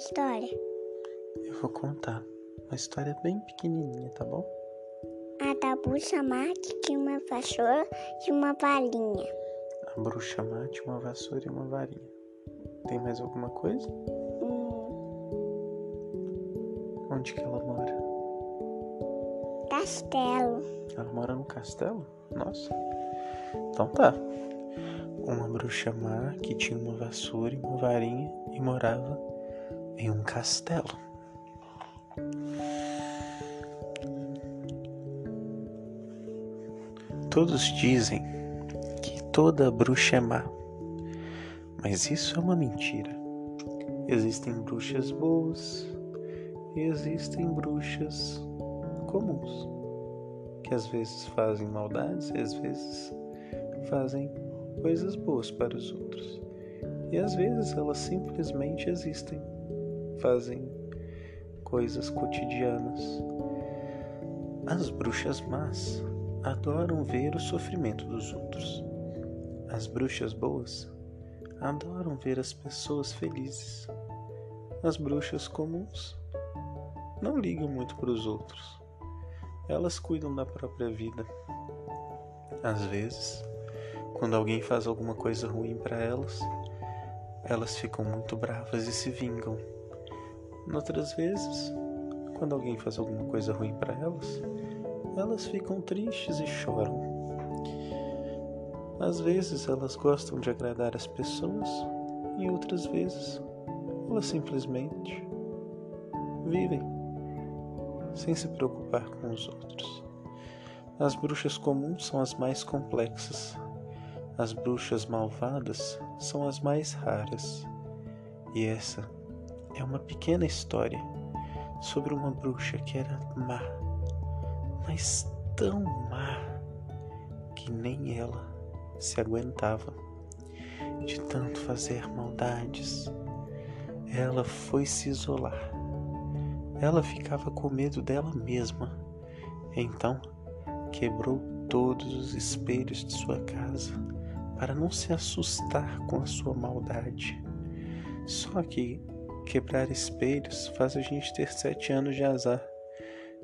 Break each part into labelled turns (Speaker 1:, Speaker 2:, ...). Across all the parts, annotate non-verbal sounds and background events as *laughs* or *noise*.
Speaker 1: história?
Speaker 2: Eu vou contar uma história bem pequenininha, tá bom?
Speaker 1: A da bruxa que tinha uma vassoura e uma varinha.
Speaker 2: A bruxa tinha uma vassoura e uma varinha. Tem mais alguma coisa?
Speaker 1: Hum,
Speaker 2: Onde que ela mora?
Speaker 1: castelo.
Speaker 2: Ela mora no castelo? Nossa. Então tá. Uma bruxa má que tinha uma vassoura e uma varinha e morava em um castelo. Todos dizem que toda bruxa é má, mas isso é uma mentira. Existem bruxas boas e existem bruxas comuns que às vezes fazem maldades e às vezes fazem coisas boas para os outros. E às vezes elas simplesmente existem, fazem coisas cotidianas. As bruxas más adoram ver o sofrimento dos outros. As bruxas boas adoram ver as pessoas felizes. As bruxas comuns não ligam muito para os outros elas cuidam da própria vida. Às vezes, quando alguém faz alguma coisa ruim para elas, elas ficam muito bravas e se vingam. Outras vezes, quando alguém faz alguma coisa ruim para elas, elas ficam tristes e choram. Às vezes, elas gostam de agradar as pessoas e outras vezes, elas simplesmente vivem sem se preocupar com os outros. As bruxas comuns são as mais complexas. As bruxas malvadas são as mais raras. E essa é uma pequena história sobre uma bruxa que era má, mas tão má que nem ela se aguentava de tanto fazer maldades. Ela foi se isolar ela ficava com medo dela mesma. Então, quebrou todos os espelhos de sua casa para não se assustar com a sua maldade. Só que quebrar espelhos faz a gente ter sete anos de azar.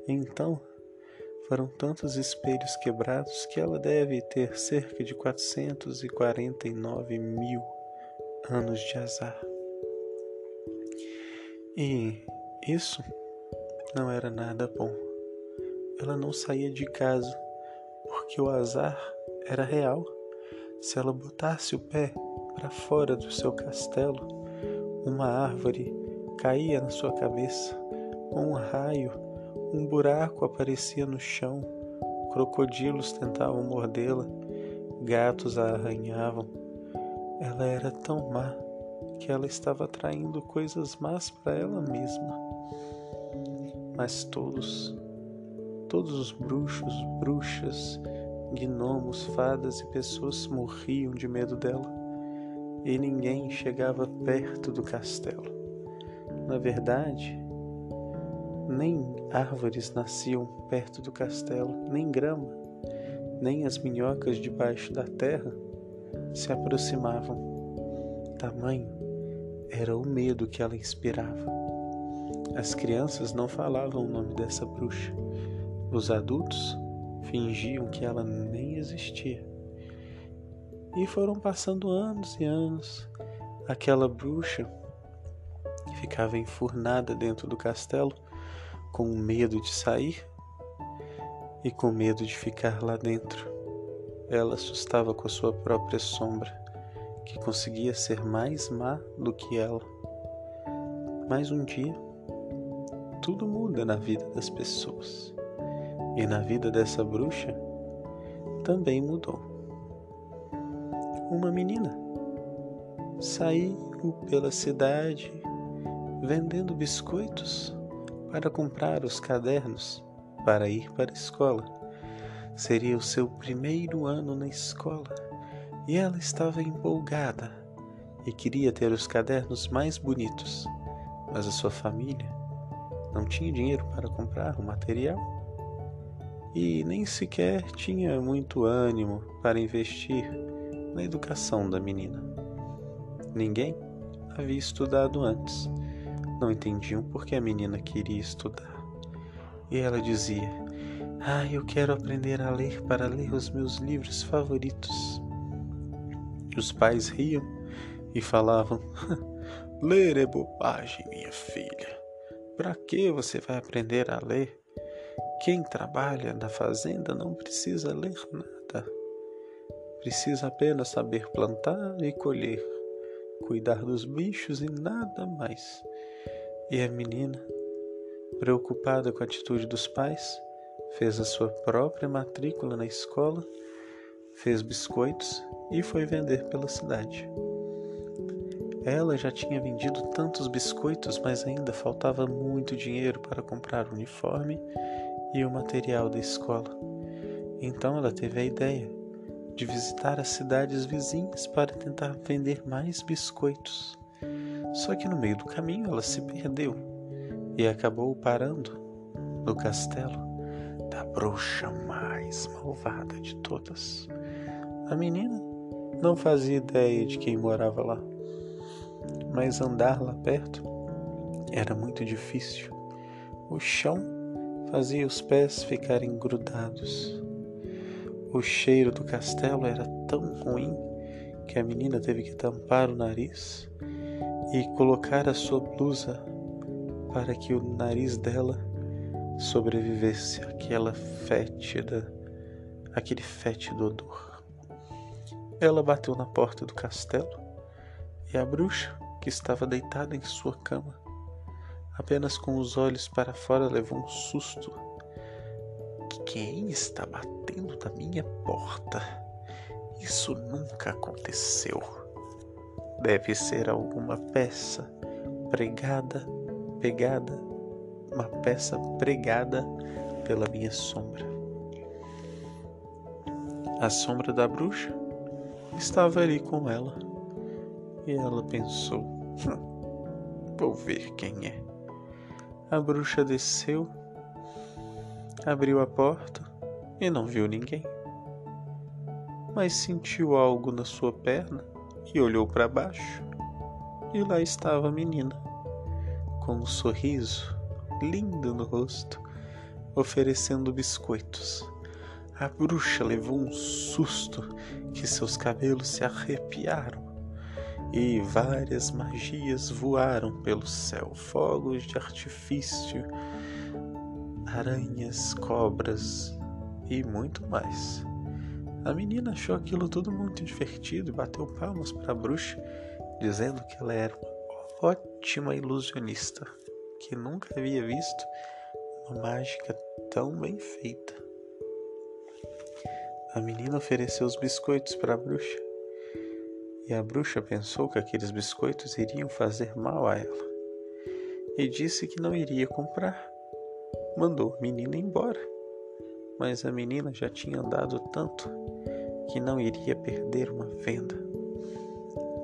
Speaker 2: Então, foram tantos espelhos quebrados que ela deve ter cerca de 449 mil anos de azar. E isso não era nada bom. Ela não saía de casa porque o azar era real. Se ela botasse o pé para fora do seu castelo, uma árvore caía na sua cabeça, um raio, um buraco aparecia no chão, crocodilos tentavam mordê-la, gatos a arranhavam. Ela era tão má que ela estava atraindo coisas más para ela mesma. Mas todos, todos os bruxos, bruxas, gnomos, fadas e pessoas morriam de medo dela, e ninguém chegava perto do castelo. Na verdade, nem árvores nasciam perto do castelo, nem grama, nem as minhocas debaixo da terra se aproximavam. Tamanho era o medo que ela inspirava. As crianças não falavam o nome dessa bruxa. Os adultos fingiam que ela nem existia. E foram passando anos e anos. Aquela bruxa ficava enfurnada dentro do castelo, com medo de sair e com medo de ficar lá dentro. Ela assustava com a sua própria sombra, que conseguia ser mais má do que ela. Mas um dia, tudo muda na vida das pessoas. E na vida dessa bruxa também mudou. Uma menina saiu pela cidade vendendo biscoitos para comprar os cadernos para ir para a escola. Seria o seu primeiro ano na escola e ela estava empolgada e queria ter os cadernos mais bonitos, mas a sua família não tinha dinheiro para comprar o material e nem sequer tinha muito ânimo para investir na educação da menina. Ninguém havia estudado antes, não entendiam porque a menina queria estudar. E ela dizia: Ah, eu quero aprender a ler para ler os meus livros favoritos. Os pais riam e falavam: *laughs* Ler é bobagem, minha filha. Para que você vai aprender a ler? Quem trabalha na fazenda não precisa ler nada. Precisa apenas saber plantar e colher, cuidar dos bichos e nada mais. E a menina, preocupada com a atitude dos pais, fez a sua própria matrícula na escola, fez biscoitos e foi vender pela cidade. Ela já tinha vendido tantos biscoitos, mas ainda faltava muito dinheiro para comprar o uniforme e o material da escola. Então ela teve a ideia de visitar as cidades vizinhas para tentar vender mais biscoitos. Só que no meio do caminho ela se perdeu e acabou parando no castelo da bruxa mais malvada de todas. A menina não fazia ideia de quem morava lá mas andar lá perto era muito difícil. O chão fazia os pés ficarem grudados. O cheiro do castelo era tão ruim que a menina teve que tampar o nariz e colocar a sua blusa para que o nariz dela sobrevivesse àquela fétida, aquele fétido odor. Ela bateu na porta do castelo e a bruxa, que estava deitada em sua cama, apenas com os olhos para fora, levou um susto. Quem está batendo na minha porta? Isso nunca aconteceu. Deve ser alguma peça pregada, pegada, uma peça pregada pela minha sombra. A sombra da bruxa estava ali com ela e ela pensou: hum, Vou ver quem é. A bruxa desceu, abriu a porta e não viu ninguém. Mas sentiu algo na sua perna e olhou para baixo. E lá estava a menina, com um sorriso lindo no rosto, oferecendo biscoitos. A bruxa levou um susto que seus cabelos se arrepiaram e várias magias voaram pelo céu fogos de artifício, aranhas, cobras e muito mais. A menina achou aquilo tudo muito divertido e bateu palmas para a bruxa, dizendo que ela era uma ótima ilusionista, que nunca havia visto uma mágica tão bem feita. A menina ofereceu os biscoitos para a bruxa e a bruxa pensou que aqueles biscoitos iriam fazer mal a ela e disse que não iria comprar. Mandou a menina embora, mas a menina já tinha andado tanto que não iria perder uma venda.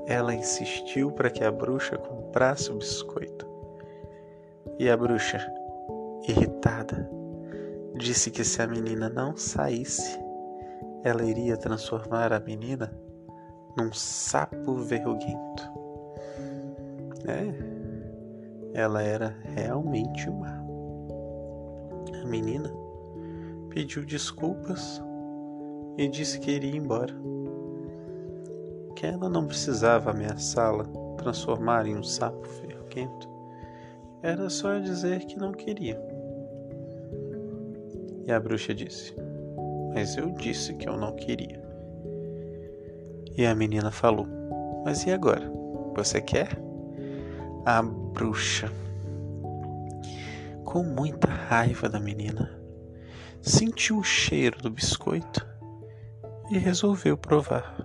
Speaker 2: Ela insistiu para que a bruxa comprasse o biscoito. E a bruxa, irritada, disse que se a menina não saísse, ela iria transformar a menina num sapo verruguento. É, ela era realmente má. A menina pediu desculpas e disse que iria embora. Que ela não precisava ameaçá-la, transformar em um sapo verruguento. Era só dizer que não queria. E a bruxa disse: Mas eu disse que eu não queria. E a menina falou: Mas e agora? Você quer? A bruxa, com muita raiva da menina, sentiu o cheiro do biscoito e resolveu provar.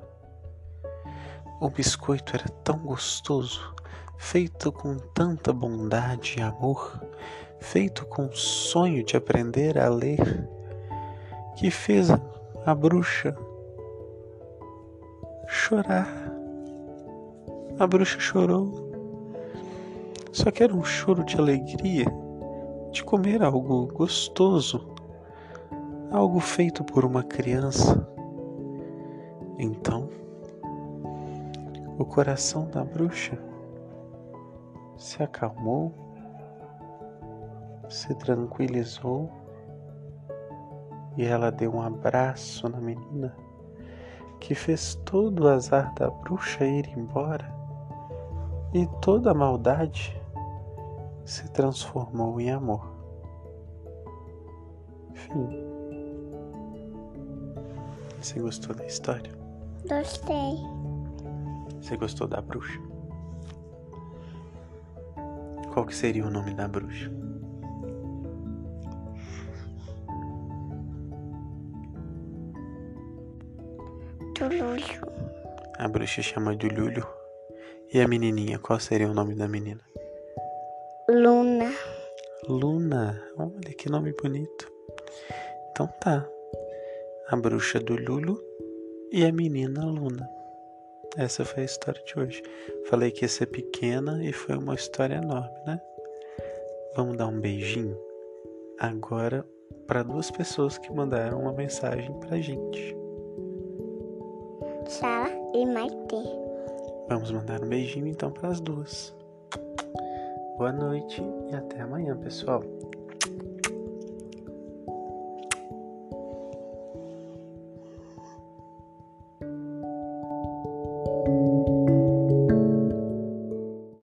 Speaker 2: O biscoito era tão gostoso, feito com tanta bondade e amor, feito com o sonho de aprender a ler, que fez a bruxa chorar. A bruxa chorou. Só que era um choro de alegria de comer algo gostoso, algo feito por uma criança. Então, o coração da bruxa se acalmou, se tranquilizou e ela deu um abraço na menina que fez todo o azar da bruxa ir embora e toda a maldade se transformou em amor. Fim. Você gostou da história?
Speaker 1: Gostei.
Speaker 2: Você gostou da bruxa? Qual que seria o nome da bruxa?
Speaker 1: Tululho.
Speaker 2: A bruxa chama de Lulho. E a menininha, qual seria o nome da menina?
Speaker 1: Luna.
Speaker 2: Luna. Olha que nome bonito. Então tá. A bruxa do Lulu e a menina Luna. Essa foi a história de hoje. Falei que ia ser pequena e foi uma história enorme, né? Vamos dar um beijinho agora para duas pessoas que mandaram uma mensagem pra gente.
Speaker 1: Sara e Maite.
Speaker 2: Vamos mandar um beijinho então para as duas. Boa noite e até amanhã, pessoal.